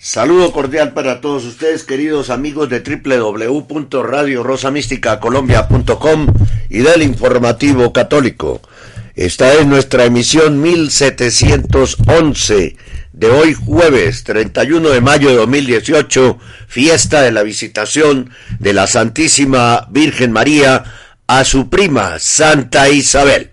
Saludo cordial para todos ustedes, queridos amigos de www.radiorosamísticacolombia.com y del Informativo Católico. Esta es nuestra emisión 1711 de hoy jueves 31 de mayo de 2018, fiesta de la visitación de la Santísima Virgen María a su prima Santa Isabel.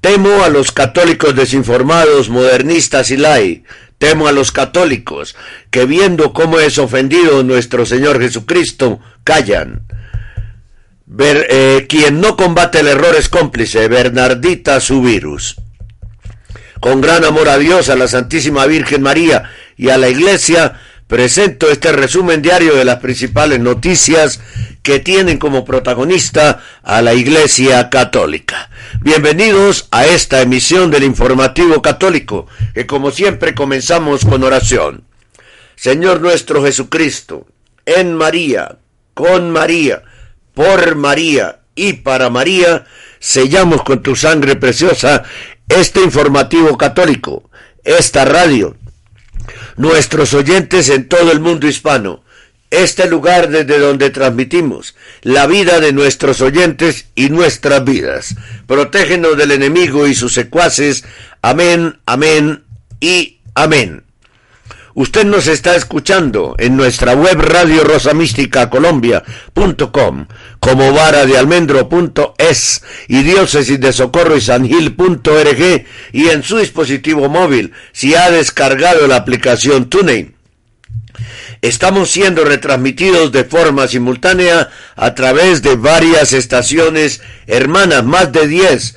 Temo a los católicos desinformados, modernistas y lai. Temo a los católicos que viendo cómo es ofendido nuestro Señor Jesucristo, callan. Ver, eh, quien no combate el error es cómplice, Bernardita su virus. Con gran amor a Dios, a la Santísima Virgen María y a la Iglesia, presento este resumen diario de las principales noticias que tienen como protagonista a la Iglesia Católica. Bienvenidos a esta emisión del Informativo Católico, que como siempre comenzamos con oración. Señor nuestro Jesucristo, en María, con María, por María y para María, sellamos con tu sangre preciosa este informativo católico, esta radio, nuestros oyentes en todo el mundo hispano, este lugar desde donde transmitimos la vida de nuestros oyentes y nuestras vidas. Protégenos del enemigo y sus secuaces. Amén, amén y amén. Usted nos está escuchando en nuestra web radio rosamísticacolombia.com, como vara de almendro.es y diócesis de socorro y y en su dispositivo móvil si ha descargado la aplicación TuneIn. Estamos siendo retransmitidos de forma simultánea a través de varias estaciones hermanas, más de 10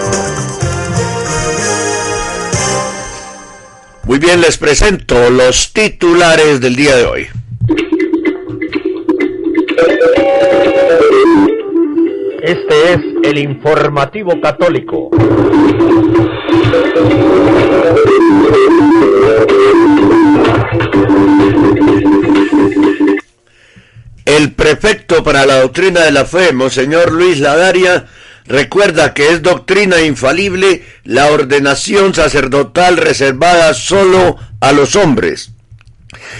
Muy bien, les presento los titulares del día de hoy. Este es el informativo católico. El prefecto para la doctrina de la fe, Monseñor Luis Ladaria, recuerda que es doctrina infalible la ordenación sacerdotal reservada solo a los hombres.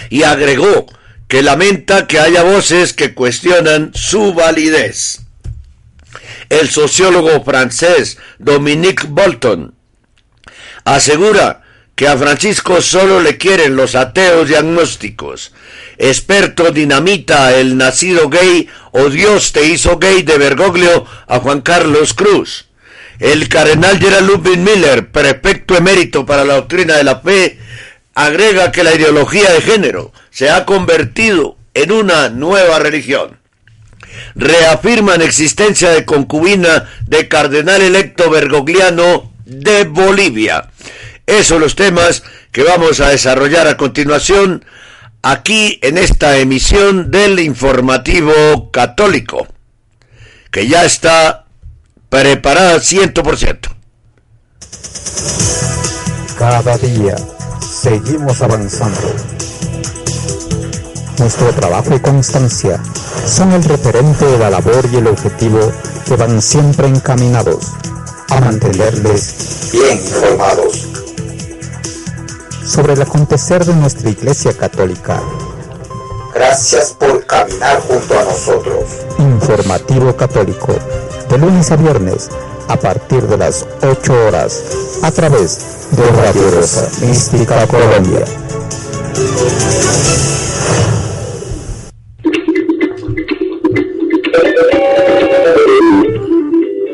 Y agregó que lamenta que haya voces que cuestionan su validez. El sociólogo francés Dominique Bolton asegura que a Francisco solo le quieren los ateos diagnósticos. Experto dinamita el nacido gay o Dios te hizo gay de Bergoglio a Juan Carlos Cruz. El cardenal Gerald Ludwig Miller, prefecto emérito para la doctrina de la fe, agrega que la ideología de género se ha convertido en una nueva religión. Reafirman existencia de concubina de cardenal electo bergogliano de Bolivia. Esos son los temas que vamos a desarrollar a continuación aquí en esta emisión del informativo católico, que ya está preparada 100%. Cada día seguimos avanzando. Nuestro trabajo y constancia son el referente de la labor y el objetivo que van siempre encaminados a mantenerles bien informados sobre el acontecer de nuestra Iglesia Católica Gracias por caminar junto a nosotros. Informativo Católico, de lunes a viernes, a partir de las 8 horas, a través de Radio Rosa Mística Colombia.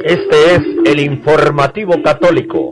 Este es el informativo católico.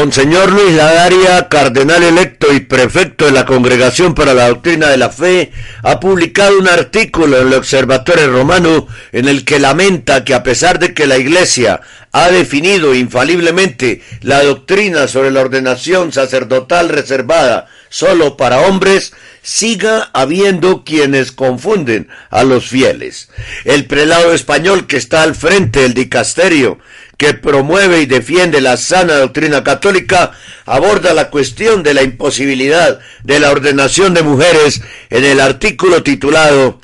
Monseñor Luis Ladaria, cardenal electo y prefecto de la Congregación para la Doctrina de la Fe, ha publicado un artículo en el Observatorio Romano en el que lamenta que a pesar de que la Iglesia ha definido infaliblemente la doctrina sobre la ordenación sacerdotal reservada solo para hombres, siga habiendo quienes confunden a los fieles. El prelado español que está al frente del dicasterio que promueve y defiende la sana doctrina católica, aborda la cuestión de la imposibilidad de la ordenación de mujeres en el artículo titulado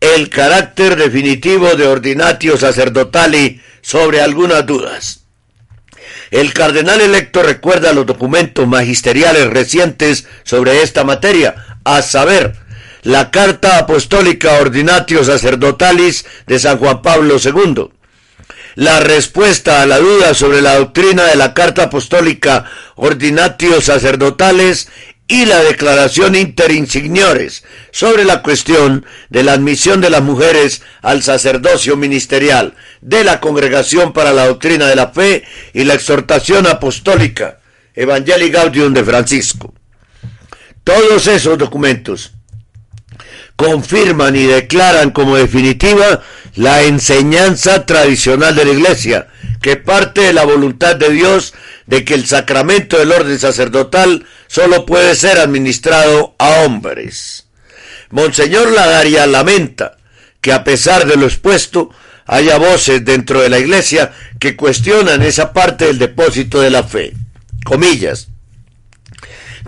El carácter definitivo de ordinatio sacerdotali sobre algunas dudas. El cardenal electo recuerda los documentos magisteriales recientes sobre esta materia, a saber, la Carta Apostólica Ordinatio Sacerdotalis de San Juan Pablo II, la respuesta a la duda sobre la doctrina de la Carta Apostólica Ordinatio Sacerdotales y la declaración interinsignores sobre la cuestión de la admisión de las mujeres al sacerdocio ministerial de la Congregación para la Doctrina de la Fe y la exhortación apostólica Evangelii Gaudium de Francisco. Todos esos documentos confirman y declaran como definitiva la enseñanza tradicional de la Iglesia, que parte de la voluntad de Dios de que el sacramento del orden sacerdotal solo puede ser administrado a hombres. Monseñor Ladaria lamenta que a pesar de lo expuesto, haya voces dentro de la Iglesia que cuestionan esa parte del depósito de la fe. Comillas.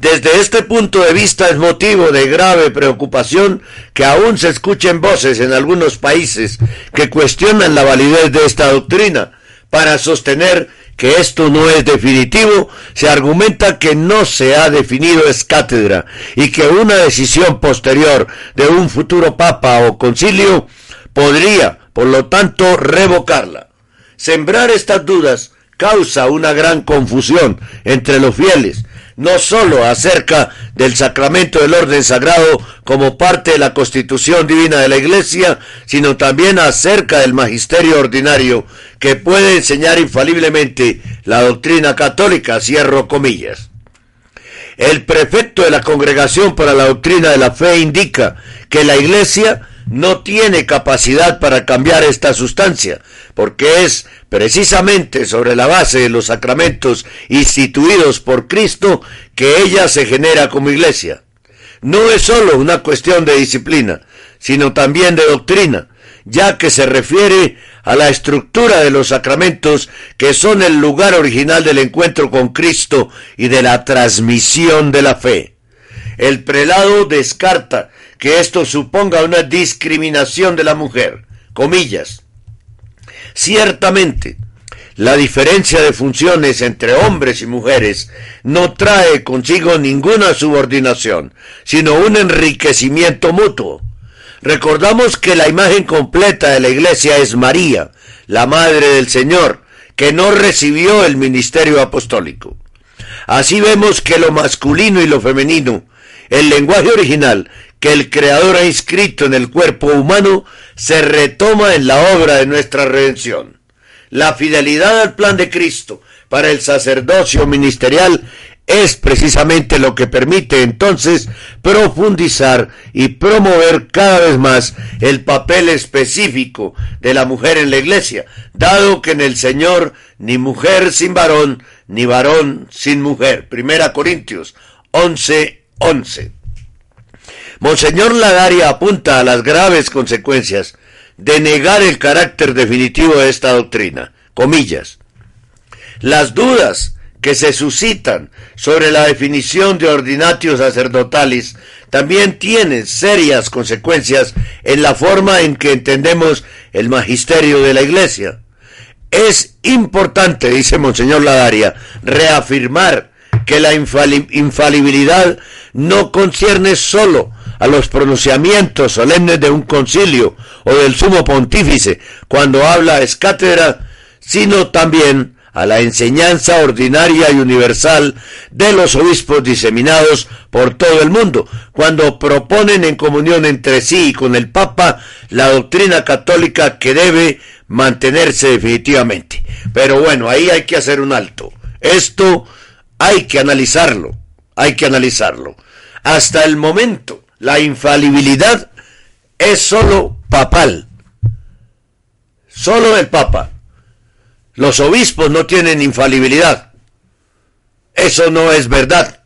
Desde este punto de vista es motivo de grave preocupación que aún se escuchen voces en algunos países que cuestionan la validez de esta doctrina. Para sostener que esto no es definitivo, se argumenta que no se ha definido es cátedra y que una decisión posterior de un futuro papa o concilio podría, por lo tanto, revocarla. Sembrar estas dudas causa una gran confusión entre los fieles, no sólo acerca del sacramento del orden sagrado como parte de la constitución divina de la Iglesia, sino también acerca del magisterio ordinario que puede enseñar infaliblemente la doctrina católica, cierro comillas. El prefecto de la Congregación para la Doctrina de la Fe indica que la Iglesia no tiene capacidad para cambiar esta sustancia, porque es precisamente sobre la base de los sacramentos instituidos por Cristo que ella se genera como iglesia. No es sólo una cuestión de disciplina, sino también de doctrina, ya que se refiere a la estructura de los sacramentos que son el lugar original del encuentro con Cristo y de la transmisión de la fe. El prelado descarta que esto suponga una discriminación de la mujer. Comillas. Ciertamente, la diferencia de funciones entre hombres y mujeres no trae consigo ninguna subordinación, sino un enriquecimiento mutuo. Recordamos que la imagen completa de la iglesia es María, la Madre del Señor, que no recibió el ministerio apostólico. Así vemos que lo masculino y lo femenino, el lenguaje original que el Creador ha inscrito en el cuerpo humano se retoma en la obra de nuestra redención. La fidelidad al plan de Cristo para el sacerdocio ministerial es precisamente lo que permite entonces profundizar y promover cada vez más el papel específico de la mujer en la iglesia, dado que en el Señor ni mujer sin varón, ni varón sin mujer. Primera Corintios 11, 11. Monseñor Ladaria apunta a las graves consecuencias de negar el carácter definitivo de esta doctrina. Comillas. Las dudas que se suscitan sobre la definición de ordinatio sacerdotalis también tienen serias consecuencias en la forma en que entendemos el magisterio de la Iglesia. Es importante, dice Monseñor Ladaria, reafirmar que la infalibilidad no concierne solo a los pronunciamientos solemnes de un concilio o del sumo pontífice cuando habla es cátedra, sino también a la enseñanza ordinaria y universal de los obispos diseminados por todo el mundo, cuando proponen en comunión entre sí y con el Papa la doctrina católica que debe mantenerse definitivamente. Pero bueno, ahí hay que hacer un alto. Esto hay que analizarlo, hay que analizarlo. Hasta el momento, la infalibilidad es solo papal, solo el Papa. Los obispos no tienen infalibilidad. Eso no es verdad.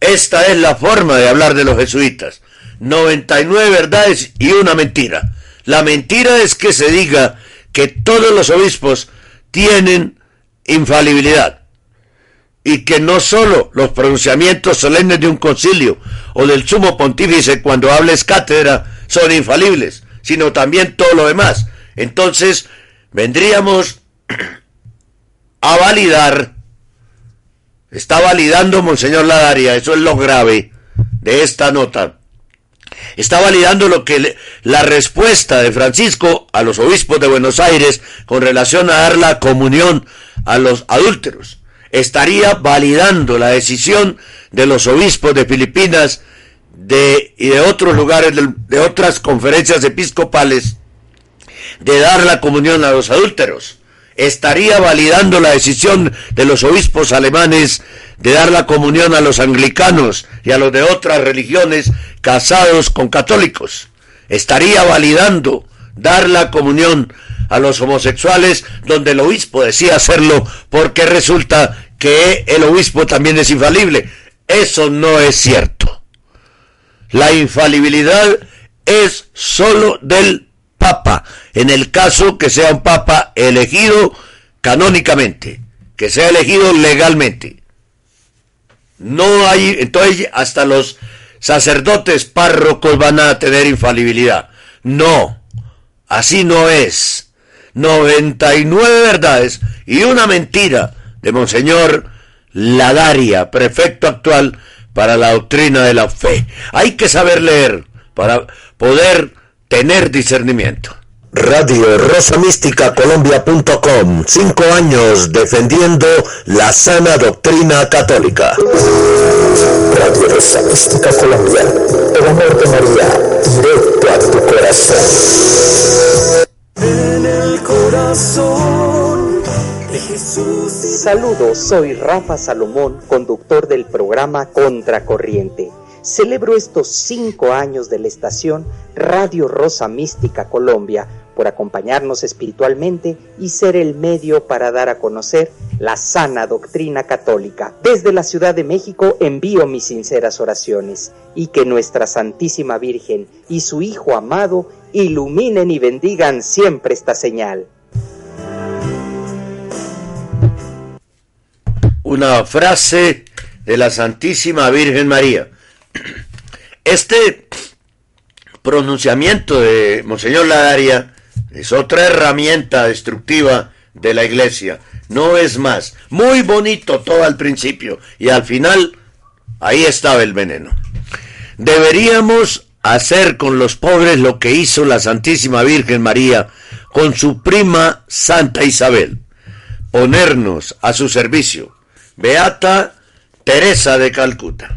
Esta es la forma de hablar de los jesuitas. 99 verdades y una mentira. La mentira es que se diga que todos los obispos tienen infalibilidad y que no solo los pronunciamientos solemnes de un concilio o del sumo pontífice cuando hables cátedra son infalibles, sino también todo lo demás. Entonces, vendríamos a validar, está validando Monseñor Ladaria, eso es lo grave de esta nota, está validando lo que la respuesta de Francisco a los obispos de Buenos Aires con relación a dar la comunión a los adúlteros. Estaría validando la decisión de los obispos de Filipinas de, y de otros lugares, de otras conferencias episcopales, de dar la comunión a los adúlteros. Estaría validando la decisión de los obispos alemanes de dar la comunión a los anglicanos y a los de otras religiones casados con católicos. Estaría validando dar la comunión a los homosexuales donde el obispo decía hacerlo porque resulta que el obispo también es infalible. Eso no es cierto. La infalibilidad es sólo del Papa, en el caso que sea un Papa elegido canónicamente, que sea elegido legalmente. No hay, entonces hasta los sacerdotes párrocos van a tener infalibilidad. No, así no es. 99 verdades y una mentira de Monseñor Ladaria, prefecto actual para la doctrina de la fe. Hay que saber leer para poder tener discernimiento. Radio Rosa Mística Colombia.com, cinco años defendiendo la sana doctrina católica. Radio Rosa Mística Colombia, el amor de María, directo a tu corazón. Saludos, soy Rafa Salomón, conductor del programa Contracorriente celebro estos cinco años de la estación Radio Rosa Mística Colombia por acompañarnos espiritualmente y ser el medio para dar a conocer la sana doctrina católica. Desde la Ciudad de México envío mis sinceras oraciones y que nuestra Santísima Virgen y su Hijo amado iluminen y bendigan siempre esta señal. Una frase de la Santísima Virgen María. Este pronunciamiento de Monseñor Ladaria es otra herramienta destructiva de la iglesia. No es más. Muy bonito todo al principio y al final ahí estaba el veneno. Deberíamos hacer con los pobres lo que hizo la Santísima Virgen María con su prima Santa Isabel. Ponernos a su servicio. Beata Teresa de Calcuta.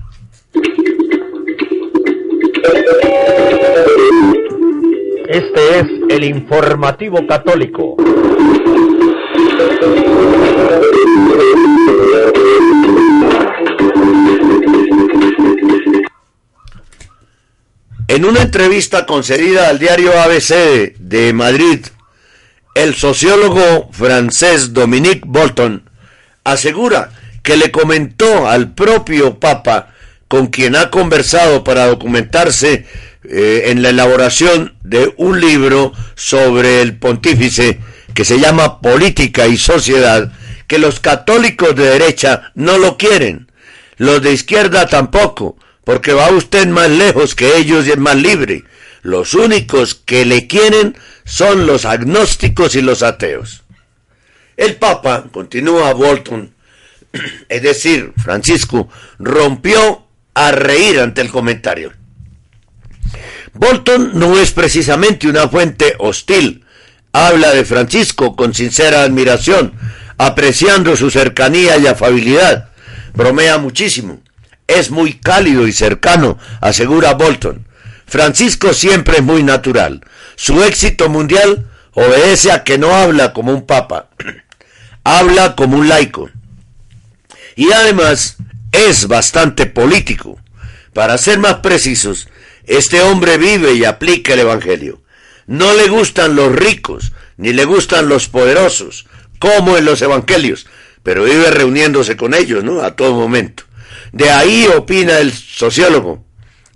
Este es el informativo católico. En una entrevista concedida al diario ABC de Madrid, el sociólogo francés Dominique Bolton asegura que le comentó al propio Papa con quien ha conversado para documentarse eh, en la elaboración de un libro sobre el pontífice que se llama Política y Sociedad, que los católicos de derecha no lo quieren, los de izquierda tampoco, porque va usted más lejos que ellos y es más libre. Los únicos que le quieren son los agnósticos y los ateos. El Papa, continúa Bolton, es decir, Francisco, rompió a reír ante el comentario. Bolton no es precisamente una fuente hostil. Habla de Francisco con sincera admiración, apreciando su cercanía y afabilidad. Bromea muchísimo. Es muy cálido y cercano, asegura Bolton. Francisco siempre es muy natural. Su éxito mundial obedece a que no habla como un papa, habla como un laico. Y además es bastante político. Para ser más precisos, este hombre vive y aplica el Evangelio. No le gustan los ricos, ni le gustan los poderosos, como en los Evangelios, pero vive reuniéndose con ellos, ¿no? A todo momento. De ahí opina el sociólogo.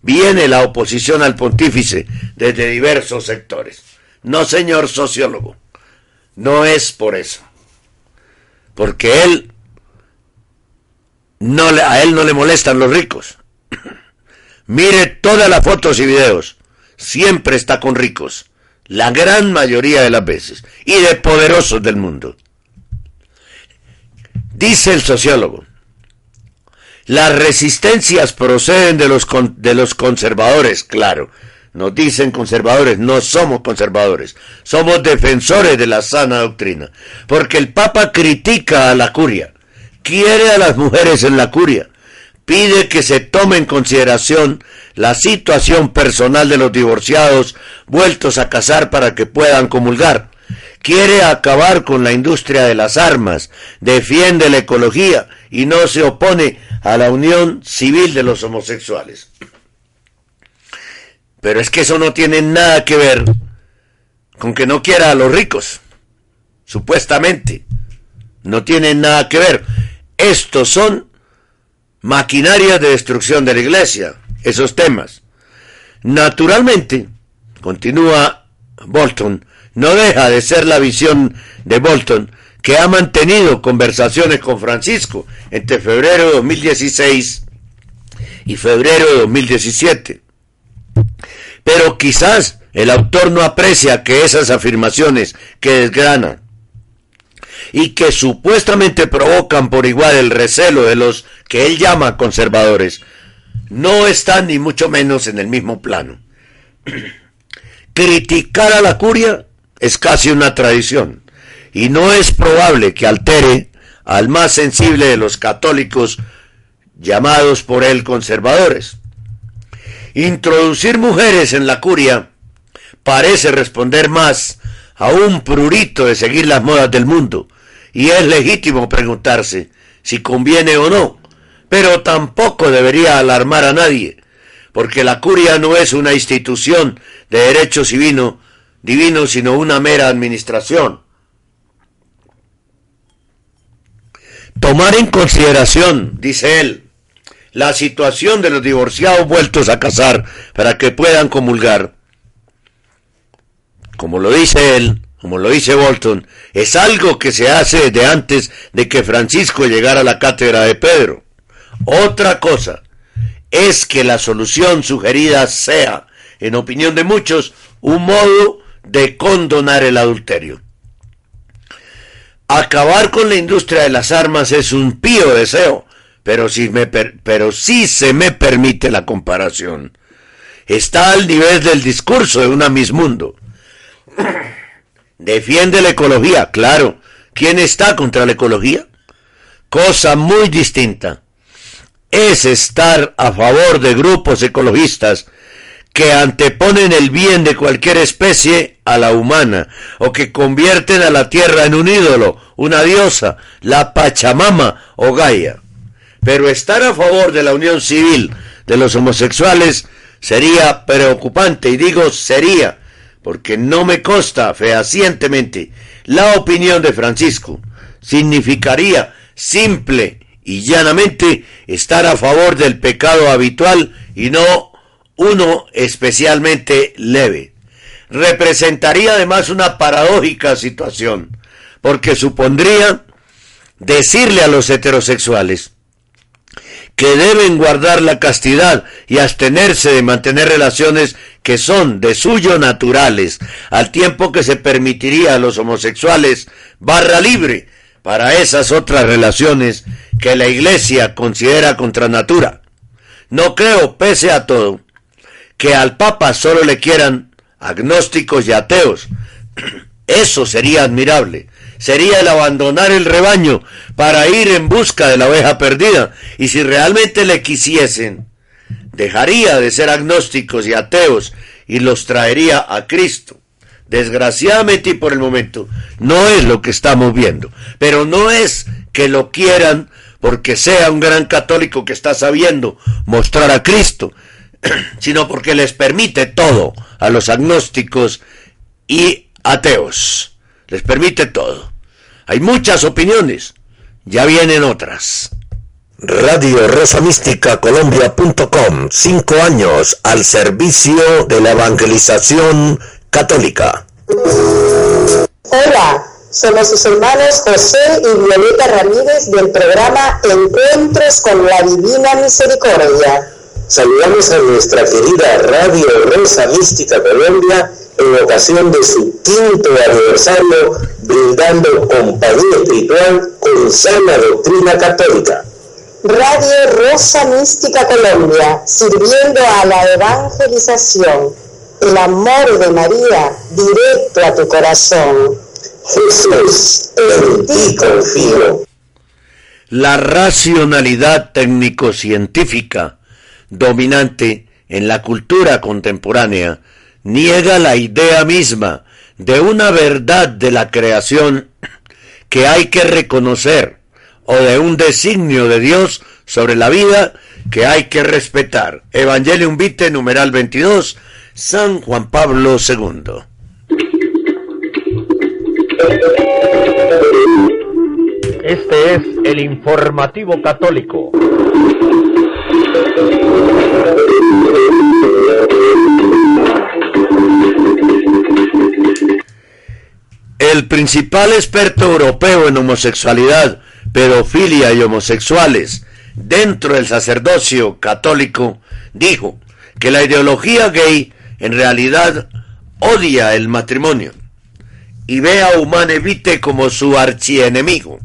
Viene la oposición al pontífice desde diversos sectores. No, señor sociólogo. No es por eso. Porque él no a él no le molestan los ricos. Mire todas las fotos y videos. Siempre está con ricos. La gran mayoría de las veces. Y de poderosos del mundo. Dice el sociólogo. Las resistencias proceden de los, de los conservadores, claro. Nos dicen conservadores, no somos conservadores, somos defensores de la sana doctrina, porque el Papa critica a la curia, quiere a las mujeres en la curia, pide que se tome en consideración la situación personal de los divorciados vueltos a casar para que puedan comulgar, quiere acabar con la industria de las armas, defiende la ecología y no se opone a la unión civil de los homosexuales. Pero es que eso no tiene nada que ver con que no quiera a los ricos, supuestamente. No tiene nada que ver. Estos son maquinarias de destrucción de la iglesia, esos temas. Naturalmente, continúa Bolton, no deja de ser la visión de Bolton, que ha mantenido conversaciones con Francisco entre febrero de 2016 y febrero de 2017. Pero quizás el autor no aprecia que esas afirmaciones que desgranan y que supuestamente provocan por igual el recelo de los que él llama conservadores, no están ni mucho menos en el mismo plano. Criticar a la curia es casi una tradición y no es probable que altere al más sensible de los católicos llamados por él conservadores. Introducir mujeres en la curia parece responder más a un prurito de seguir las modas del mundo, y es legítimo preguntarse si conviene o no, pero tampoco debería alarmar a nadie, porque la curia no es una institución de derecho divino, divino sino una mera administración. Tomar en consideración, dice él, la situación de los divorciados vueltos a casar para que puedan comulgar, como lo dice él, como lo dice Bolton, es algo que se hace de antes de que Francisco llegara a la cátedra de Pedro. Otra cosa es que la solución sugerida sea, en opinión de muchos, un modo de condonar el adulterio. Acabar con la industria de las armas es un pío deseo, pero si, me pero se me permite la comparación. Está al nivel del discurso de una Miss Mundo. Defiende la ecología, claro. ¿Quién está contra la ecología? Cosa muy distinta. Es estar a favor de grupos ecologistas que anteponen el bien de cualquier especie a la humana, o que convierten a la tierra en un ídolo, una diosa, la Pachamama o Gaia. Pero estar a favor de la unión civil de los homosexuales sería preocupante, y digo sería, porque no me consta fehacientemente la opinión de Francisco. Significaría simple y llanamente estar a favor del pecado habitual y no uno especialmente leve. Representaría además una paradójica situación, porque supondría decirle a los heterosexuales que deben guardar la castidad y abstenerse de mantener relaciones que son de suyo naturales, al tiempo que se permitiría a los homosexuales barra libre para esas otras relaciones que la Iglesia considera contra natura. No creo, pese a todo, que al Papa solo le quieran agnósticos y ateos. Eso sería admirable. Sería el abandonar el rebaño para ir en busca de la oveja perdida. Y si realmente le quisiesen, dejaría de ser agnósticos y ateos y los traería a Cristo. Desgraciadamente y por el momento no es lo que estamos viendo. Pero no es que lo quieran porque sea un gran católico que está sabiendo mostrar a Cristo, sino porque les permite todo a los agnósticos y ateos. Les permite todo. Hay muchas opiniones. Ya vienen otras. Radio Rosa Mística Colombia.com. Cinco años al servicio de la evangelización católica. Hola, somos sus hermanos José y Violeta Ramírez del programa Encuentros con la Divina Misericordia. Saludamos a nuestra querida Radio Rosa Mística Colombia en ocasión de su quinto aniversario, brindando compañía espiritual con sana doctrina católica. Radio Rosa Mística Colombia, sirviendo a la evangelización. El amor de María directo a tu corazón. Jesús, en ti confío. La racionalidad técnico-científica dominante en la cultura contemporánea niega la idea misma de una verdad de la creación que hay que reconocer o de un designio de Dios sobre la vida que hay que respetar. Evangelium Vitae, numeral 22, San Juan Pablo II. Este es el informativo católico. El principal experto europeo en homosexualidad, pedofilia y homosexuales dentro del sacerdocio católico dijo que la ideología gay en realidad odia el matrimonio y ve a Humane Vitae como su archienemigo.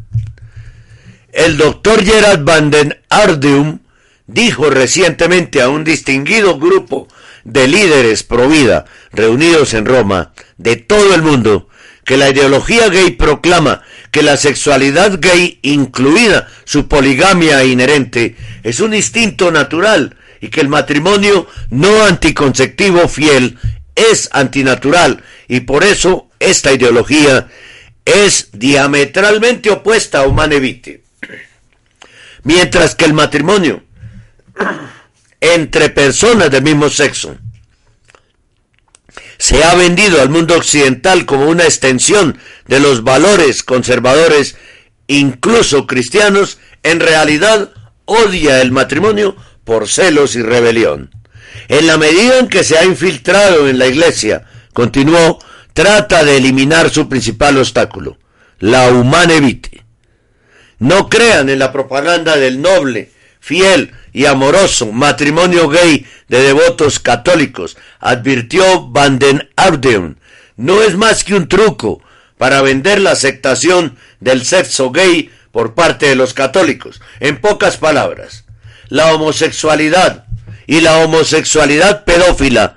El doctor Gerard van den Ardeum dijo recientemente a un distinguido grupo de líderes pro vida reunidos en Roma de todo el mundo que la ideología gay proclama que la sexualidad gay, incluida su poligamia inherente, es un instinto natural y que el matrimonio no anticonceptivo fiel es antinatural y por eso esta ideología es diametralmente opuesta a Humane Vitae. Mientras que el matrimonio entre personas del mismo sexo se ha vendido al mundo occidental como una extensión de los valores conservadores, incluso cristianos, en realidad odia el matrimonio por celos y rebelión. En la medida en que se ha infiltrado en la iglesia, continuó, trata de eliminar su principal obstáculo, la humane vitae. No crean en la propaganda del noble, fiel y amoroso matrimonio gay de devotos católicos, advirtió Van den Ardeun, no es más que un truco para vender la aceptación del sexo gay por parte de los católicos. En pocas palabras, la homosexualidad y la homosexualidad pedófila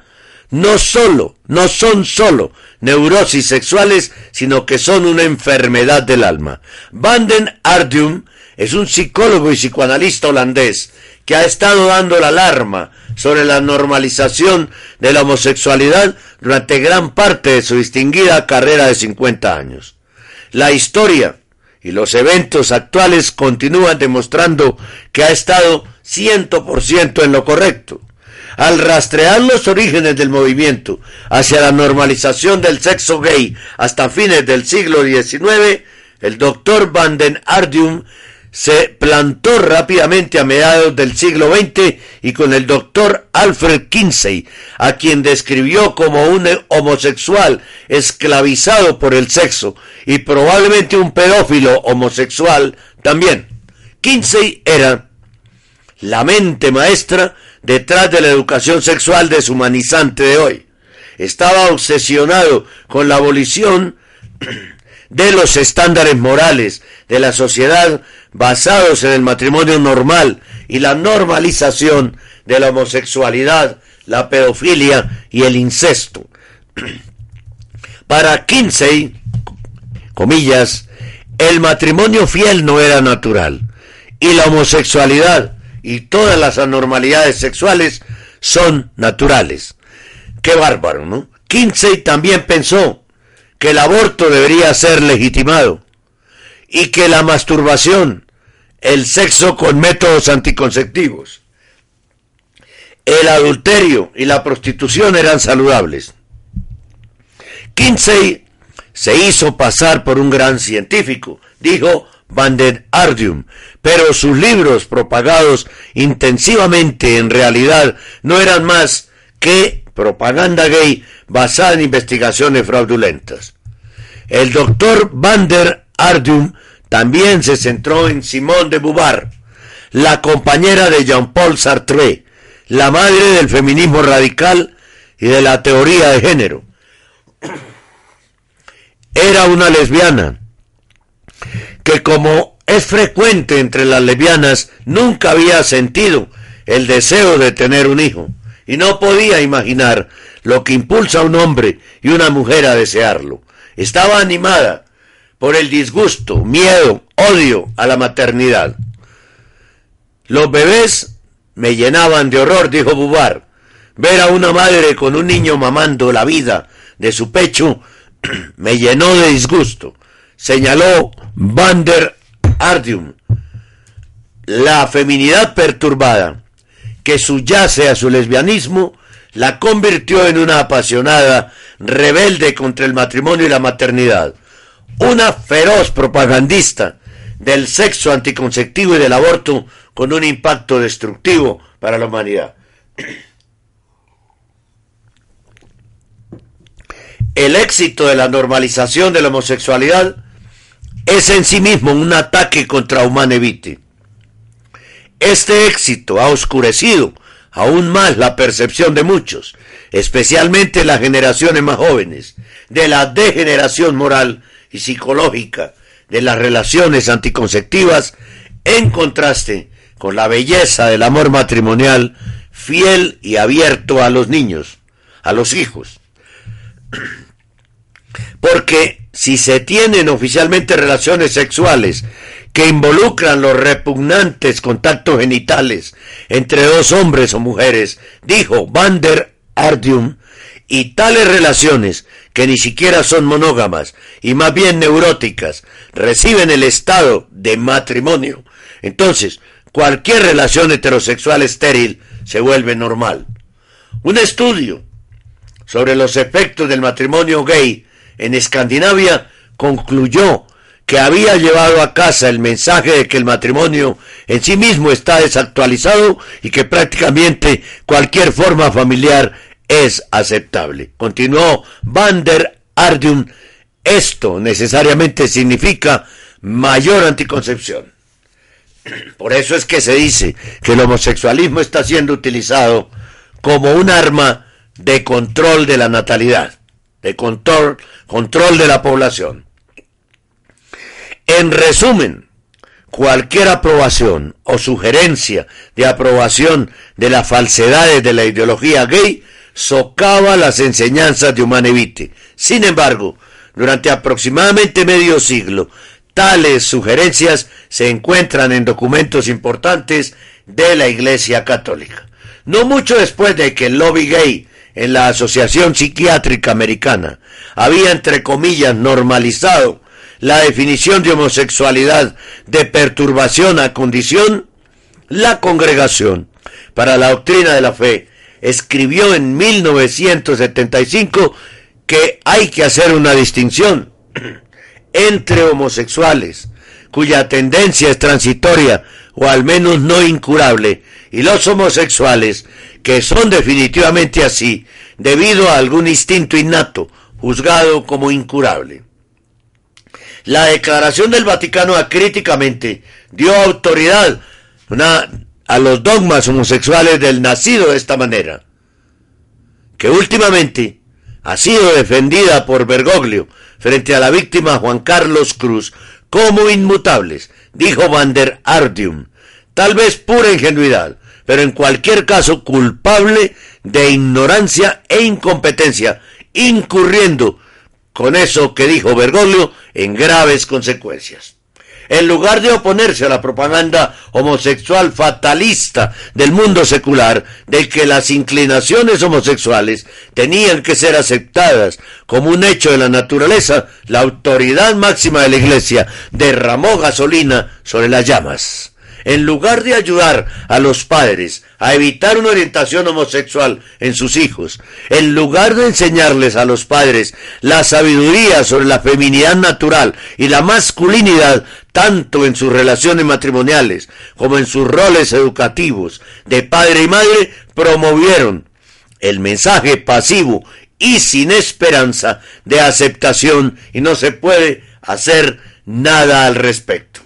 no solo, no son solo neurosis sexuales, sino que son una enfermedad del alma. Van den Ardeum es un psicólogo y psicoanalista holandés que ha estado dando la alarma sobre la normalización de la homosexualidad durante gran parte de su distinguida carrera de 50 años. La historia y los eventos actuales continúan demostrando que ha estado 100% en lo correcto. Al rastrear los orígenes del movimiento hacia la normalización del sexo gay hasta fines del siglo XIX, el doctor Van den Ardium se plantó rápidamente a mediados del siglo XX y con el doctor Alfred Kinsey, a quien describió como un homosexual esclavizado por el sexo y probablemente un pedófilo homosexual también. Kinsey era la mente maestra detrás de la educación sexual deshumanizante de hoy. Estaba obsesionado con la abolición de los estándares morales de la sociedad basados en el matrimonio normal y la normalización de la homosexualidad, la pedofilia y el incesto. Para Kinsey, comillas, el matrimonio fiel no era natural y la homosexualidad y todas las anormalidades sexuales son naturales. Qué bárbaro, ¿no? Kinsey también pensó que el aborto debería ser legitimado y que la masturbación, el sexo con métodos anticonceptivos, el adulterio y la prostitución eran saludables. Kinsey se hizo pasar por un gran científico, dijo Van der Ardium, pero sus libros propagados intensivamente en realidad no eran más que propaganda gay basada en investigaciones fraudulentas. El doctor Van der Ardium también se centró en Simone de Beauvoir, la compañera de Jean-Paul Sartre, la madre del feminismo radical y de la teoría de género. Era una lesbiana que como es frecuente entre las lesbianas, nunca había sentido el deseo de tener un hijo y no podía imaginar lo que impulsa a un hombre y una mujer a desearlo. Estaba animada por el disgusto, miedo, odio a la maternidad. Los bebés me llenaban de horror, dijo Bubar. Ver a una madre con un niño mamando la vida de su pecho me llenó de disgusto, señaló Van der Ardium. La feminidad perturbada que subyace a su lesbianismo la convirtió en una apasionada rebelde contra el matrimonio y la maternidad, una feroz propagandista del sexo anticonceptivo y del aborto con un impacto destructivo para la humanidad. El éxito de la normalización de la homosexualidad es en sí mismo un ataque contra Humane Vitae. Este éxito ha oscurecido aún más la percepción de muchos, especialmente las generaciones más jóvenes, de la degeneración moral y psicológica de las relaciones anticonceptivas en contraste con la belleza del amor matrimonial fiel y abierto a los niños, a los hijos. Porque si se tienen oficialmente relaciones sexuales que involucran los repugnantes contactos genitales entre dos hombres o mujeres, dijo Van der Y tales relaciones, que ni siquiera son monógamas y más bien neuróticas, reciben el estado de matrimonio. Entonces, cualquier relación heterosexual estéril se vuelve normal. Un estudio sobre los efectos del matrimonio gay en Escandinavia concluyó que había llevado a casa el mensaje de que el matrimonio en sí mismo está desactualizado y que prácticamente cualquier forma familiar es aceptable. Continuó Van der Ardium, esto necesariamente significa mayor anticoncepción. Por eso es que se dice que el homosexualismo está siendo utilizado como un arma de control de la natalidad, de control, control de la población. En resumen, cualquier aprobación o sugerencia de aprobación de las falsedades de la ideología gay socava las enseñanzas de Humanevite. Sin embargo, durante aproximadamente medio siglo, tales sugerencias se encuentran en documentos importantes de la Iglesia Católica. No mucho después de que el lobby gay en la Asociación Psiquiátrica Americana había, entre comillas, normalizado la definición de homosexualidad de perturbación a condición, la Congregación para la Doctrina de la Fe escribió en 1975 que hay que hacer una distinción entre homosexuales, cuya tendencia es transitoria o al menos no incurable, y los homosexuales que son definitivamente así debido a algún instinto innato, juzgado como incurable. La declaración del Vaticano acríticamente dio autoridad, a los dogmas homosexuales del nacido de esta manera, que últimamente ha sido defendida por Bergoglio frente a la víctima Juan Carlos Cruz como inmutables, dijo Van der Ardium, tal vez pura ingenuidad, pero en cualquier caso culpable de ignorancia e incompetencia, incurriendo con eso que dijo Bergoglio en graves consecuencias. En lugar de oponerse a la propaganda homosexual fatalista del mundo secular, de que las inclinaciones homosexuales tenían que ser aceptadas como un hecho de la naturaleza, la autoridad máxima de la Iglesia derramó gasolina sobre las llamas en lugar de ayudar a los padres a evitar una orientación homosexual en sus hijos, en lugar de enseñarles a los padres la sabiduría sobre la feminidad natural y la masculinidad, tanto en sus relaciones matrimoniales como en sus roles educativos de padre y madre, promovieron el mensaje pasivo y sin esperanza de aceptación y no se puede hacer nada al respecto.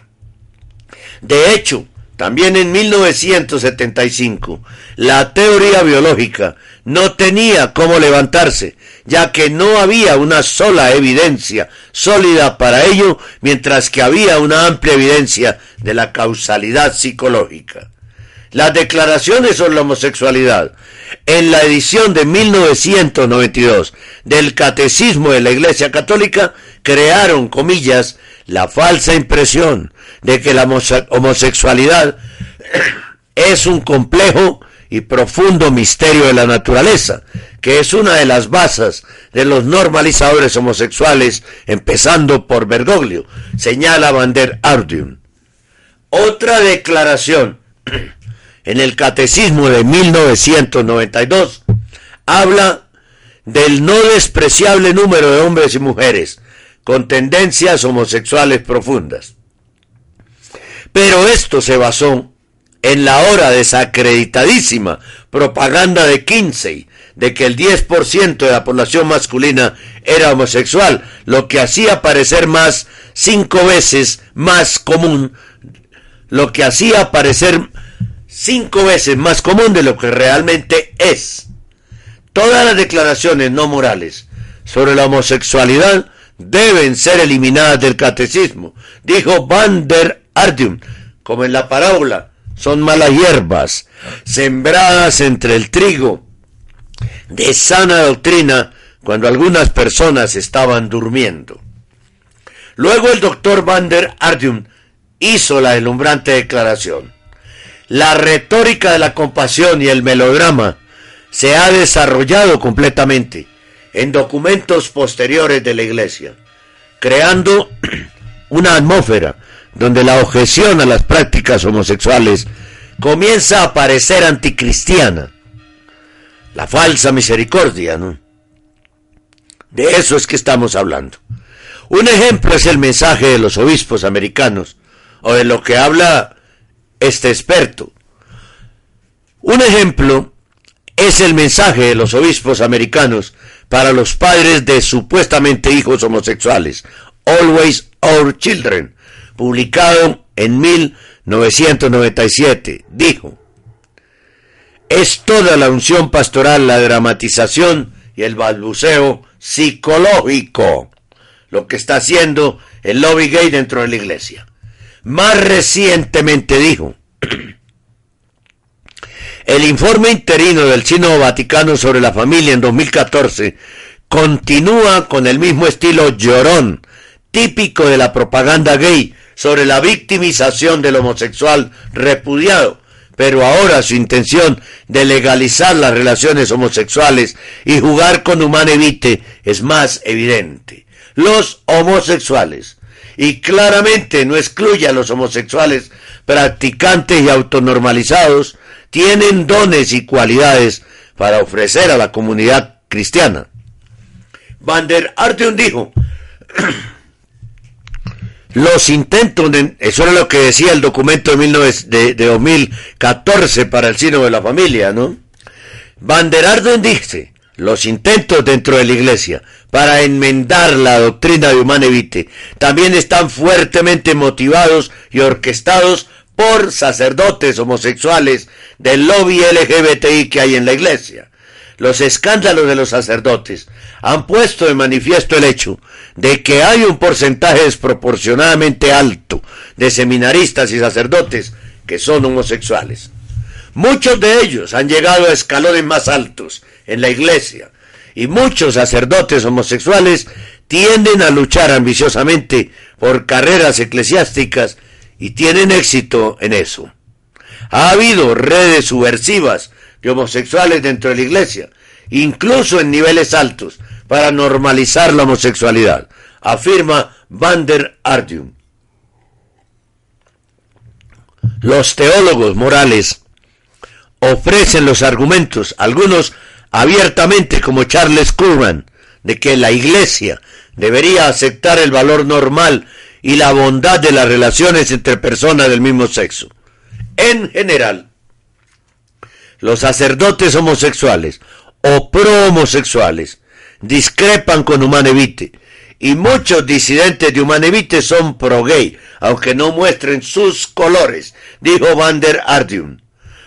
De hecho, también en 1975, la teoría biológica no tenía cómo levantarse, ya que no había una sola evidencia sólida para ello, mientras que había una amplia evidencia de la causalidad psicológica. Las declaraciones sobre la homosexualidad en la edición de 1992 del Catecismo de la Iglesia Católica crearon, comillas, la falsa impresión de que la homosexualidad es un complejo y profundo misterio de la naturaleza, que es una de las bases de los normalizadores homosexuales, empezando por Bergoglio, señala Van der. Otra declaración en el Catecismo de 1992 habla del no despreciable número de hombres y mujeres con tendencias homosexuales profundas. Pero esto se basó en la hora desacreditadísima propaganda de Kinsey de que el 10% de la población masculina era homosexual, lo que hacía parecer más cinco veces más común, lo que hacía parecer cinco veces más común de lo que realmente es. Todas las declaraciones no morales sobre la homosexualidad deben ser eliminadas del catecismo, dijo Van der Ardium, como en la parábola, son malas hierbas, sembradas entre el trigo de sana doctrina cuando algunas personas estaban durmiendo. Luego el doctor Van der Ardium hizo la deslumbrante declaración. La retórica de la compasión y el melodrama se ha desarrollado completamente en documentos posteriores de la Iglesia, creando una atmósfera donde la objeción a las prácticas homosexuales comienza a parecer anticristiana. La falsa misericordia, ¿no? De eso es que estamos hablando. Un ejemplo es el mensaje de los obispos americanos, o de lo que habla este experto. Un ejemplo es el mensaje de los obispos americanos para los padres de supuestamente hijos homosexuales, Always Our Children, publicado en 1997. Dijo, es toda la unción pastoral, la dramatización y el balbuceo psicológico, lo que está haciendo el lobby gay dentro de la iglesia. Más recientemente dijo, el informe interino del Chino Vaticano sobre la familia en 2014 continúa con el mismo estilo llorón, típico de la propaganda gay sobre la victimización del homosexual repudiado, pero ahora su intención de legalizar las relaciones homosexuales y jugar con humanevite es más evidente. Los homosexuales, y claramente no excluye a los homosexuales practicantes y autonormalizados, tienen dones y cualidades para ofrecer a la comunidad cristiana. Van der Arteon dijo, los intentos, eso era lo que decía el documento de, de, 2014 para el sino de la familia, ¿no? Van der Arden dice, los intentos dentro de la iglesia para enmendar la doctrina de Humanevite también están fuertemente motivados y orquestados por sacerdotes homosexuales del lobby LGBTI que hay en la iglesia. Los escándalos de los sacerdotes han puesto de manifiesto el hecho de que hay un porcentaje desproporcionadamente alto de seminaristas y sacerdotes que son homosexuales. Muchos de ellos han llegado a escalones más altos en la iglesia y muchos sacerdotes homosexuales tienden a luchar ambiciosamente por carreras eclesiásticas y tienen éxito en eso. Ha habido redes subversivas de homosexuales dentro de la iglesia, incluso en niveles altos, para normalizar la homosexualidad, afirma Van der Ardium. Los teólogos morales ofrecen los argumentos, algunos abiertamente como Charles Curran, de que la Iglesia debería aceptar el valor normal y la bondad de las relaciones entre personas del mismo sexo. En general, los sacerdotes homosexuales o pro-homosexuales discrepan con Humanevite y muchos disidentes de Humanevite son pro-gay, aunque no muestren sus colores, dijo Van der Ardium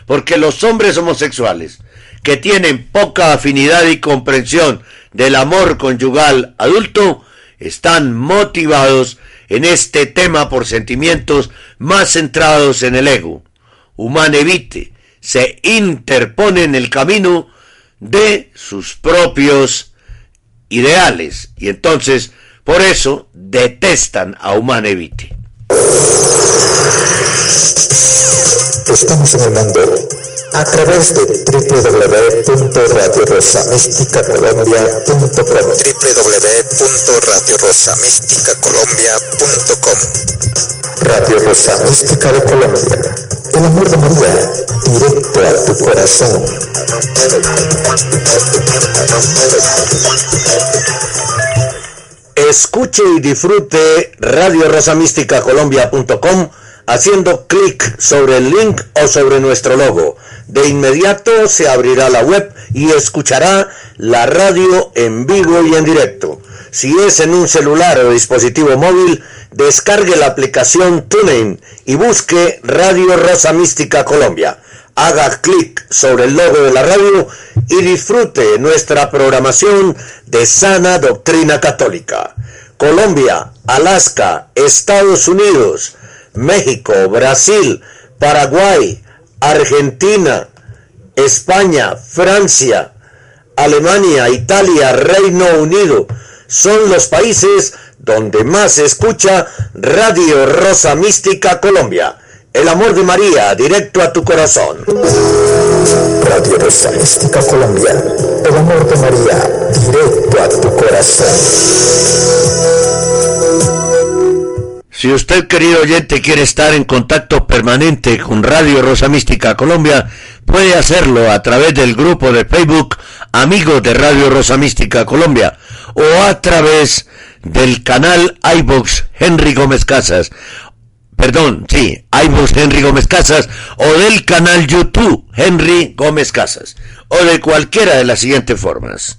porque los hombres homosexuales que tienen poca afinidad y comprensión del amor conyugal adulto están motivados en este tema por sentimientos más centrados en el ego. Humanevite se interpone en el camino de sus propios ideales y entonces por eso detestan a Humanevite. Estamos en el mundo a través de www.radiorosamísticacolombia.com www.radiorosamísticacolombia.com Radio Rosa Mística de Colombia. El amor de María directo a tu corazón. Escuche y disfrute Radio Rosa Mística Colombia.com haciendo clic sobre el link o sobre nuestro logo. De inmediato se abrirá la web y escuchará la radio en vivo y en directo. Si es en un celular o dispositivo móvil, descargue la aplicación TuneIn y busque Radio Rosa Mística Colombia. Haga clic sobre el logo de la radio y disfrute nuestra programación de sana doctrina católica. Colombia, Alaska, Estados Unidos, México, Brasil, Paraguay, Argentina, España, Francia, Alemania, Italia, Reino Unido, son los países donde más se escucha Radio Rosa Mística Colombia. El amor de María, directo a tu corazón. Radio Rosa Mística Colombia. El amor de María, directo a tu corazón. Si usted, querido oyente, quiere estar en contacto permanente con Radio Rosa Mística Colombia, puede hacerlo a través del grupo de Facebook Amigos de Radio Rosa Mística Colombia o a través del canal iBox Henry Gómez Casas. Perdón, sí, iBox Henry Gómez Casas o del canal YouTube Henry Gómez Casas o de cualquiera de las siguientes formas.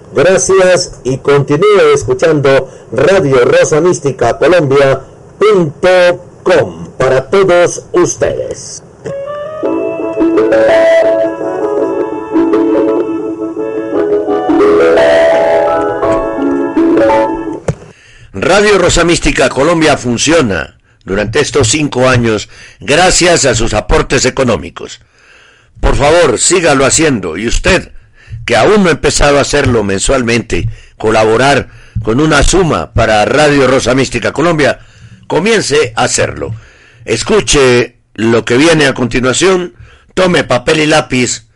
Gracias y continúe escuchando Radio Rosa Mística Colombia.com para todos ustedes. Radio Rosa Mística Colombia funciona durante estos cinco años gracias a sus aportes económicos. Por favor, sígalo haciendo y usted, que aún no ha empezado a hacerlo mensualmente, colaborar con una suma para Radio Rosa Mística Colombia, comience a hacerlo. Escuche lo que viene a continuación, tome papel y lápiz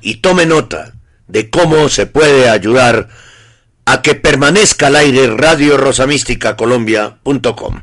y tome nota de cómo se puede ayudar a que permanezca al aire Radio Rosamística Colombia.com.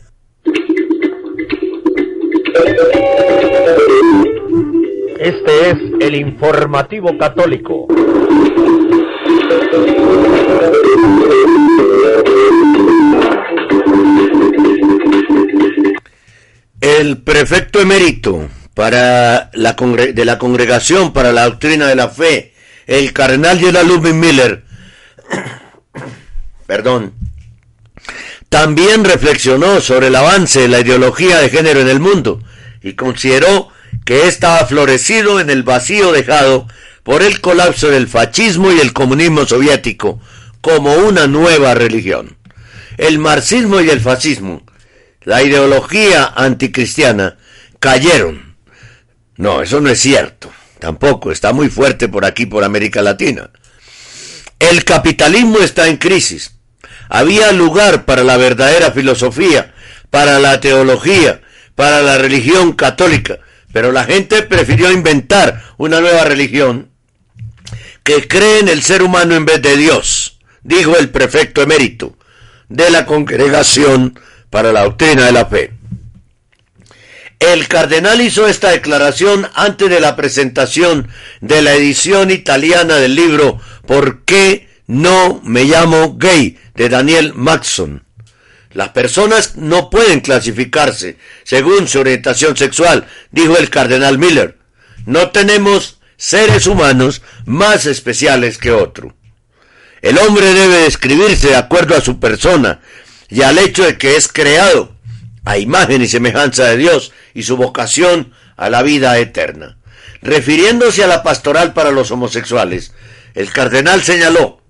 Este es el informativo católico. El prefecto emérito para la de la Congregación para la Doctrina de la Fe, el cardenal Gerald Miller, perdón, también reflexionó sobre el avance de la ideología de género en el mundo y consideró que ésta ha florecido en el vacío dejado por el colapso del fascismo y el comunismo soviético como una nueva religión. El marxismo y el fascismo, la ideología anticristiana, cayeron. No, eso no es cierto. Tampoco, está muy fuerte por aquí, por América Latina. El capitalismo está en crisis. Había lugar para la verdadera filosofía, para la teología, para la religión católica, pero la gente prefirió inventar una nueva religión que cree en el ser humano en vez de Dios, dijo el prefecto emérito de la Congregación para la Doctrina de la Fe. El cardenal hizo esta declaración antes de la presentación de la edición italiana del libro ¿Por qué no me llamo gay? de Daniel Maxson. Las personas no pueden clasificarse según su orientación sexual, dijo el cardenal Miller. No tenemos seres humanos más especiales que otro. El hombre debe describirse de acuerdo a su persona y al hecho de que es creado a imagen y semejanza de Dios y su vocación a la vida eterna. Refiriéndose a la pastoral para los homosexuales, el cardenal señaló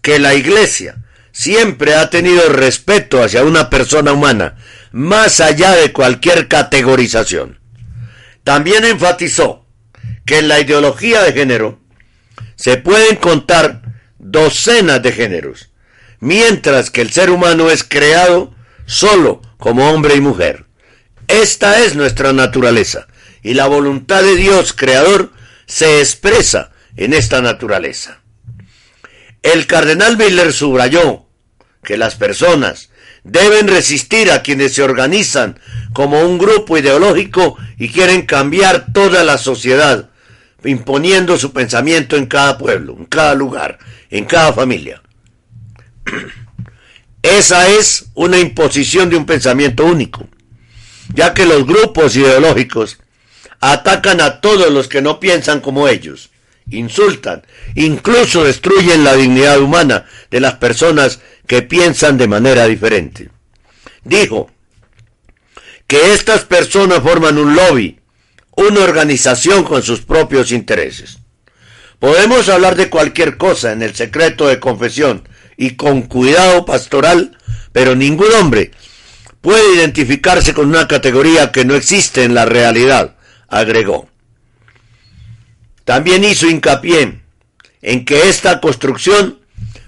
que la Iglesia siempre ha tenido respeto hacia una persona humana, más allá de cualquier categorización. También enfatizó que en la ideología de género se pueden contar docenas de géneros, mientras que el ser humano es creado solo como hombre y mujer. Esta es nuestra naturaleza, y la voluntad de Dios creador se expresa en esta naturaleza. El cardenal Miller subrayó que las personas deben resistir a quienes se organizan como un grupo ideológico y quieren cambiar toda la sociedad, imponiendo su pensamiento en cada pueblo, en cada lugar, en cada familia. Esa es una imposición de un pensamiento único, ya que los grupos ideológicos atacan a todos los que no piensan como ellos, insultan, incluso destruyen la dignidad humana de las personas que piensan de manera diferente. Dijo que estas personas forman un lobby, una organización con sus propios intereses. Podemos hablar de cualquier cosa en el secreto de confesión y con cuidado pastoral, pero ningún hombre puede identificarse con una categoría que no existe en la realidad, agregó. También hizo hincapié en que esta construcción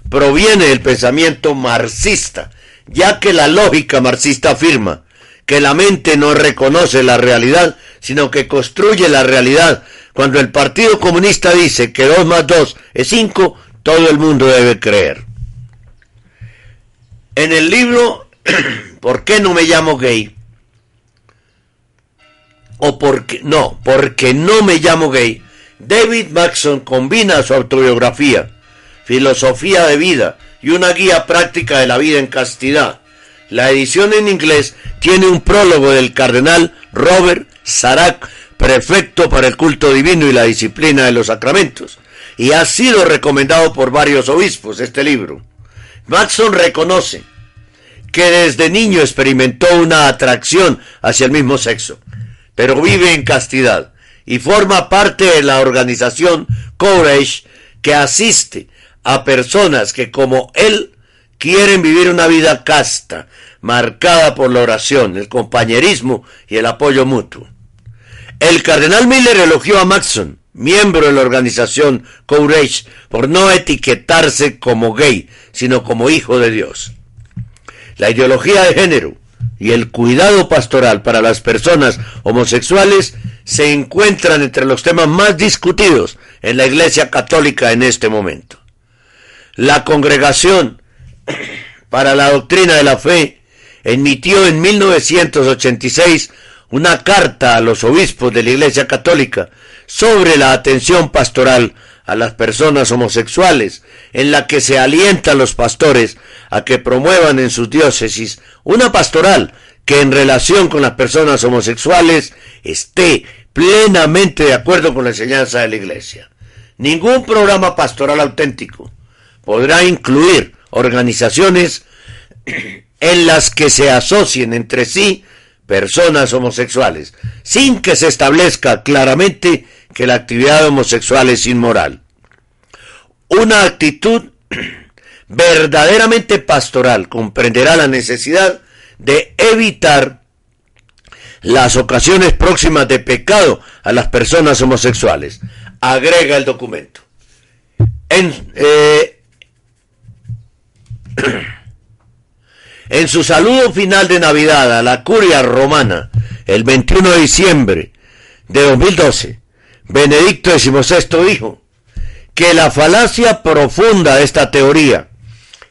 proviene del pensamiento marxista, ya que la lógica marxista afirma que la mente no reconoce la realidad, sino que construye la realidad. Cuando el Partido Comunista dice que 2 más 2 es 5, todo el mundo debe creer. En el libro ¿Por qué no me llamo gay? O porque no, porque no me llamo gay. David Maxon combina su autobiografía, filosofía de vida y una guía práctica de la vida en castidad. La edición en inglés tiene un prólogo del cardenal Robert Sarac, prefecto para el culto divino y la disciplina de los sacramentos, y ha sido recomendado por varios obispos este libro. Maxon reconoce que desde niño experimentó una atracción hacia el mismo sexo, pero vive en castidad y forma parte de la organización Courage que asiste a personas que como él quieren vivir una vida casta, marcada por la oración, el compañerismo y el apoyo mutuo. El cardenal Miller elogió a Maxon, miembro de la organización Courage, por no etiquetarse como gay, sino como hijo de Dios. La ideología de género y el cuidado pastoral para las personas homosexuales se encuentran entre los temas más discutidos en la Iglesia Católica en este momento. La Congregación para la Doctrina de la Fe emitió en 1986 una carta a los obispos de la Iglesia Católica sobre la atención pastoral a las personas homosexuales, en la que se alienta a los pastores a que promuevan en sus diócesis una pastoral que en relación con las personas homosexuales esté plenamente de acuerdo con la enseñanza de la Iglesia. Ningún programa pastoral auténtico podrá incluir organizaciones en las que se asocien entre sí personas homosexuales, sin que se establezca claramente que la actividad homosexual es inmoral. Una actitud verdaderamente pastoral comprenderá la necesidad de evitar las ocasiones próximas de pecado a las personas homosexuales. Agrega el documento. En, eh, su saludo final de Navidad a la curia romana, el 21 de diciembre de 2012, Benedicto XVI dijo que la falacia profunda de esta teoría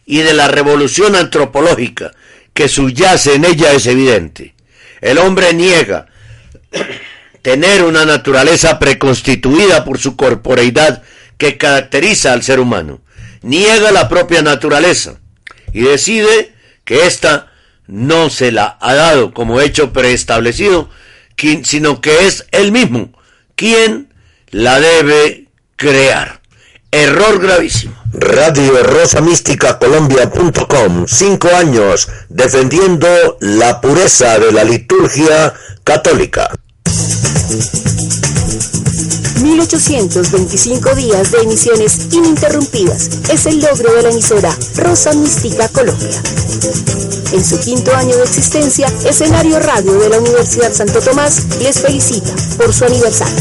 y de la revolución antropológica que subyace en ella es evidente. El hombre niega tener una naturaleza preconstituida por su corporeidad que caracteriza al ser humano. Niega la propia naturaleza y decide que ésta no se la ha dado como hecho preestablecido, sino que es él mismo quien la debe crear. Error gravísimo. Radio Rosa Mística Colombia.com. Cinco años defendiendo la pureza de la liturgia católica. 1825 días de emisiones ininterrumpidas es el logro de la emisora Rosa Mística Colombia. En su quinto año de existencia, Escenario Radio de la Universidad Santo Tomás les felicita por su aniversario.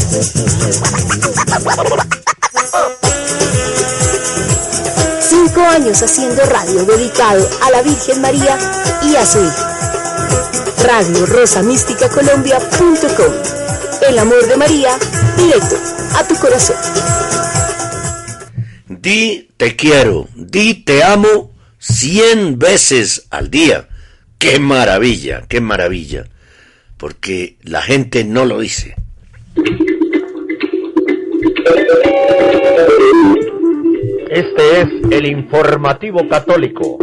Cinco años haciendo radio dedicado a la Virgen María y a su hijo. Radio Rosa Mística Colombia.com. El amor de María directo a tu corazón. Di te quiero, di te amo cien veces al día. ¡Qué maravilla, qué maravilla! Porque la gente no lo dice. Este es el informativo católico.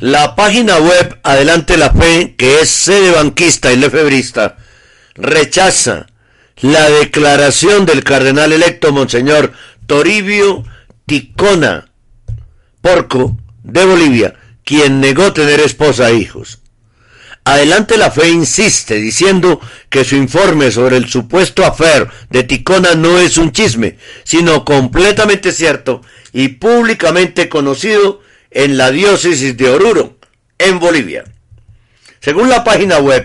La página web Adelante la Fe, que es sede banquista y lefebrista, rechaza la declaración del cardenal electo Monseñor Toribio Ticona Porco de Bolivia, quien negó tener esposa e hijos. Adelante la fe insiste diciendo que su informe sobre el supuesto afer de Ticona no es un chisme, sino completamente cierto y públicamente conocido en la diócesis de Oruro, en Bolivia. Según la página web,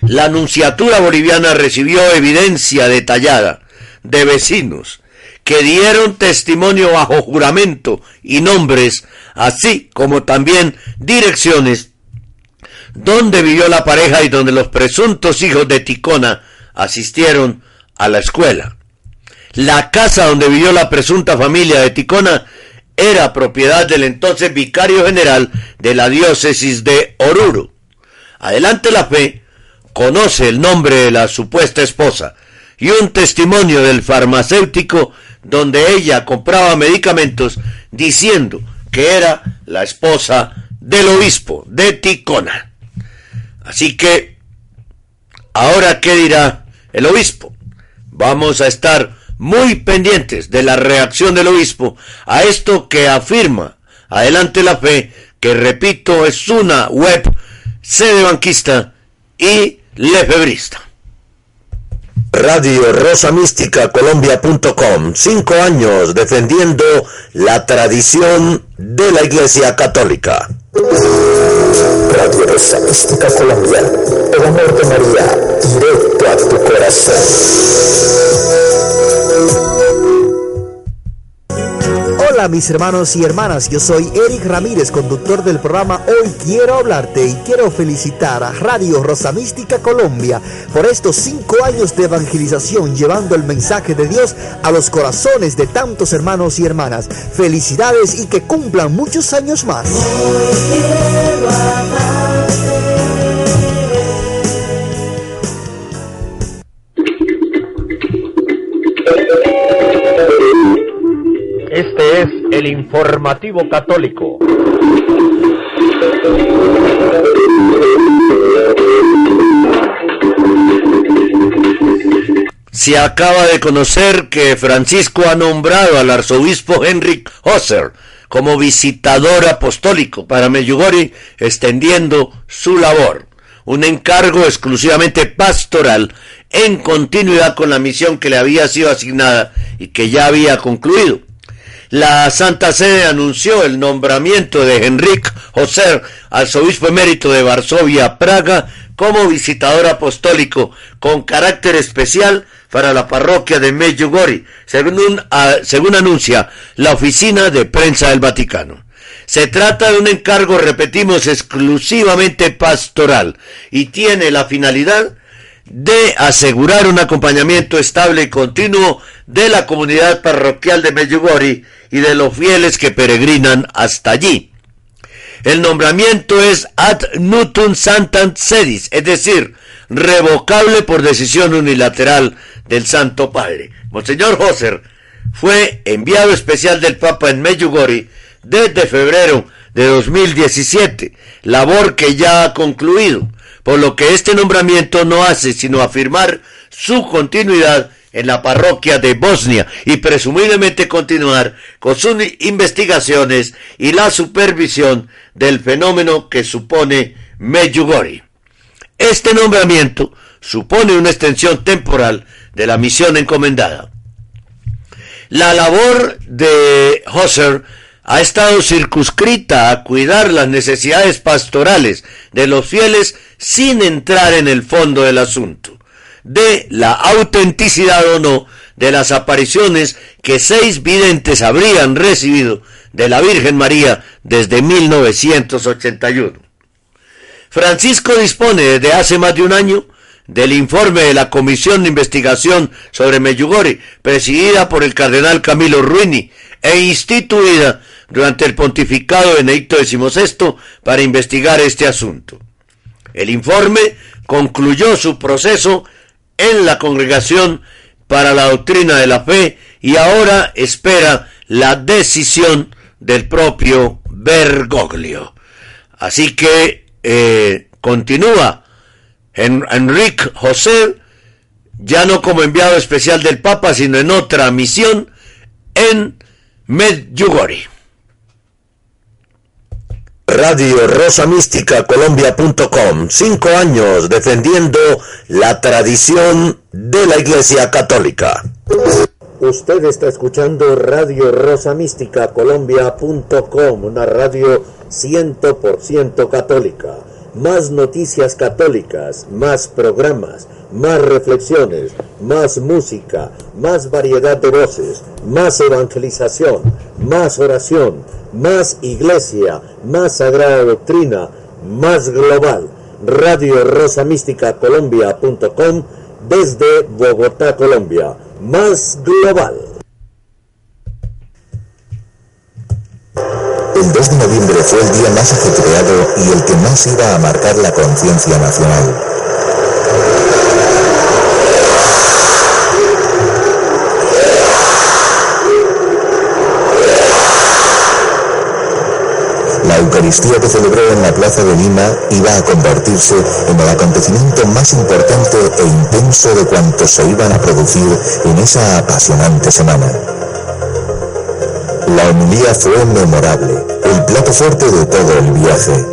la Anunciatura Boliviana recibió evidencia detallada de vecinos que dieron testimonio bajo juramento y nombres, así como también direcciones donde vivió la pareja y donde los presuntos hijos de Ticona asistieron a la escuela. La casa donde vivió la presunta familia de Ticona era propiedad del entonces vicario general de la diócesis de Oruro. Adelante la fe conoce el nombre de la supuesta esposa y un testimonio del farmacéutico donde ella compraba medicamentos diciendo que era la esposa del obispo de Ticona. Así que, ahora qué dirá el obispo? Vamos a estar muy pendientes de la reacción del obispo a esto que afirma Adelante la Fe, que repito es una web sede banquista y lefebrista. Radio Rosa Mística Colombia.com. Cinco años defendiendo la tradición de la Iglesia Católica. Radio Rosa Mística Colombia. El amor de María, directo a tu corazón. Hola mis hermanos y hermanas, yo soy Eric Ramírez, conductor del programa Hoy Quiero Hablarte y quiero felicitar a Radio Rosa Mística Colombia por estos cinco años de evangelización llevando el mensaje de Dios a los corazones de tantos hermanos y hermanas. Felicidades y que cumplan muchos años más. Informativo católico. Se acaba de conocer que Francisco ha nombrado al arzobispo Henrik Hosser como visitador apostólico para Medjugorje, extendiendo su labor, un encargo exclusivamente pastoral en continuidad con la misión que le había sido asignada y que ya había concluido. La Santa Sede anunció el nombramiento de Henrik José, arzobispo emérito de Varsovia, Praga, como visitador apostólico con carácter especial para la parroquia de Medjugorje, según, según anuncia la oficina de prensa del Vaticano. Se trata de un encargo, repetimos, exclusivamente pastoral y tiene la finalidad de asegurar un acompañamiento estable y continuo de la comunidad parroquial de Medjugorje y de los fieles que peregrinan hasta allí. El nombramiento es ad nutum santam sedis, es decir, revocable por decisión unilateral del Santo Padre. Monseñor Hosser fue enviado especial del Papa en Medjugorje desde febrero de 2017, labor que ya ha concluido, por lo que este nombramiento no hace sino afirmar su continuidad en la parroquia de Bosnia y presumiblemente continuar con sus investigaciones y la supervisión del fenómeno que supone Medjugorje. Este nombramiento supone una extensión temporal de la misión encomendada. La labor de Husser ha estado circunscrita a cuidar las necesidades pastorales de los fieles sin entrar en el fondo del asunto de la autenticidad o no de las apariciones que seis videntes habrían recibido de la Virgen María desde 1981. Francisco dispone desde hace más de un año del informe de la Comisión de Investigación sobre Medjugorje, presidida por el cardenal Camilo Ruini e instituida durante el pontificado de Benedicto XVI para investigar este asunto. El informe concluyó su proceso en la Congregación para la Doctrina de la Fe y ahora espera la decisión del propio Bergoglio. Así que eh, continúa Enrique José, ya no como enviado especial del Papa, sino en otra misión en Medjugorje. Radio Rosa Mística Colombia.com. Cinco años defendiendo la tradición de la Iglesia Católica. Usted está escuchando Radio Rosa Mística Colombia.com, una radio 100% católica. Más noticias católicas, más programas, más reflexiones, más música, más variedad de voces, más evangelización, más oración, más iglesia, más sagrada doctrina, más global. Radio Rosa Mística Colombia.com desde Bogotá, Colombia. Más global. El 2 de noviembre fue el día más ajetreado y el que más iba a marcar la conciencia nacional. La Eucaristía que celebró en la Plaza de Lima iba a convertirse en el acontecimiento más importante e intenso de cuantos se iban a producir en esa apasionante semana. La homilía fue memorable, el plato fuerte de todo el viaje.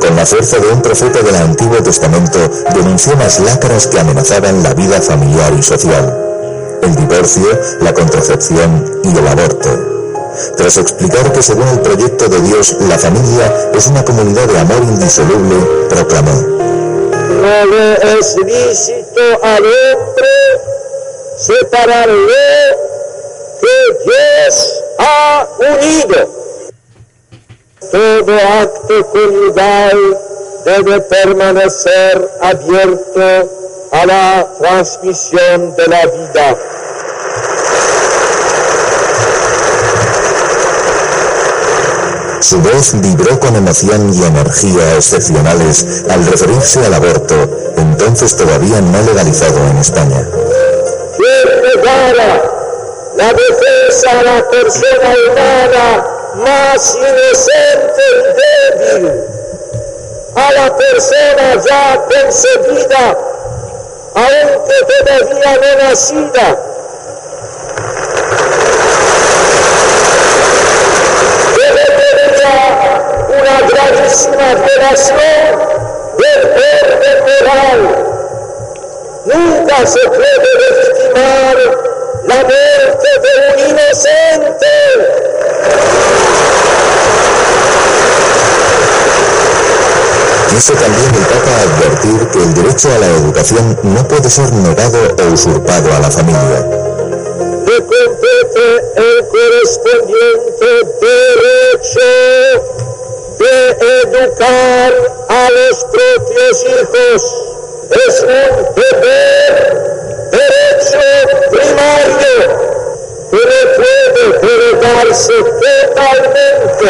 Con la fuerza de un profeta del Antiguo Testamento, denunció las lacras que amenazaban la vida familiar y social. El divorcio, la contracepción y el aborto. Tras explicar que según el proyecto de Dios, la familia es una comunidad de amor indisoluble, proclamó. No es lícito al hombre separarle que Dios ha unido. Todo acto conyugal debe permanecer abierto a la transmisión de la vida. Su voz vibró con emoción y energía excepcionales al referirse al aborto, entonces todavía no legalizado en España. La defensa a la persona humana más inocente y débil, a la persona ya concebida, aunque todavía no nacida. Debería una gravísima violación del orden moral. Nunca se puede legitimar la muerte de un inocente. Quiso también el Papa advertir que el derecho a la educación no puede ser negado o usurpado a la familia. Compete el correspondiente derecho de educar a los propios hijos. Es un deber, derecho primario que no puede heredarse totalmente.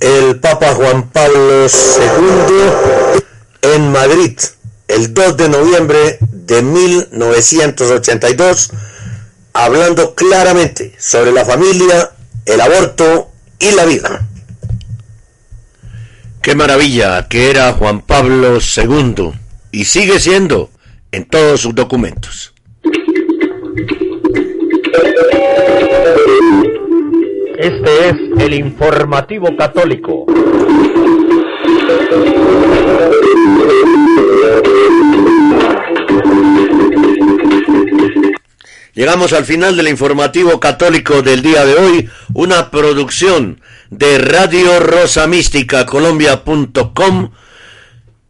el Papa Juan Pablo II en Madrid el 2 de noviembre de 1982, hablando claramente sobre la familia, el aborto y la vida. Qué maravilla que era Juan Pablo II y sigue siendo en todos sus documentos. Este es el informativo católico. Llegamos al final del informativo católico del día de hoy, una producción de Radio Rosa Mística Colombia.com.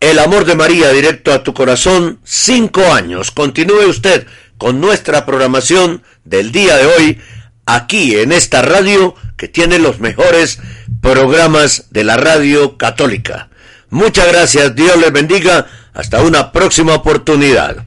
El amor de María directo a tu corazón, cinco años. Continúe usted con nuestra programación del día de hoy aquí en esta radio que tiene los mejores programas de la radio católica. Muchas gracias, Dios les bendiga, hasta una próxima oportunidad.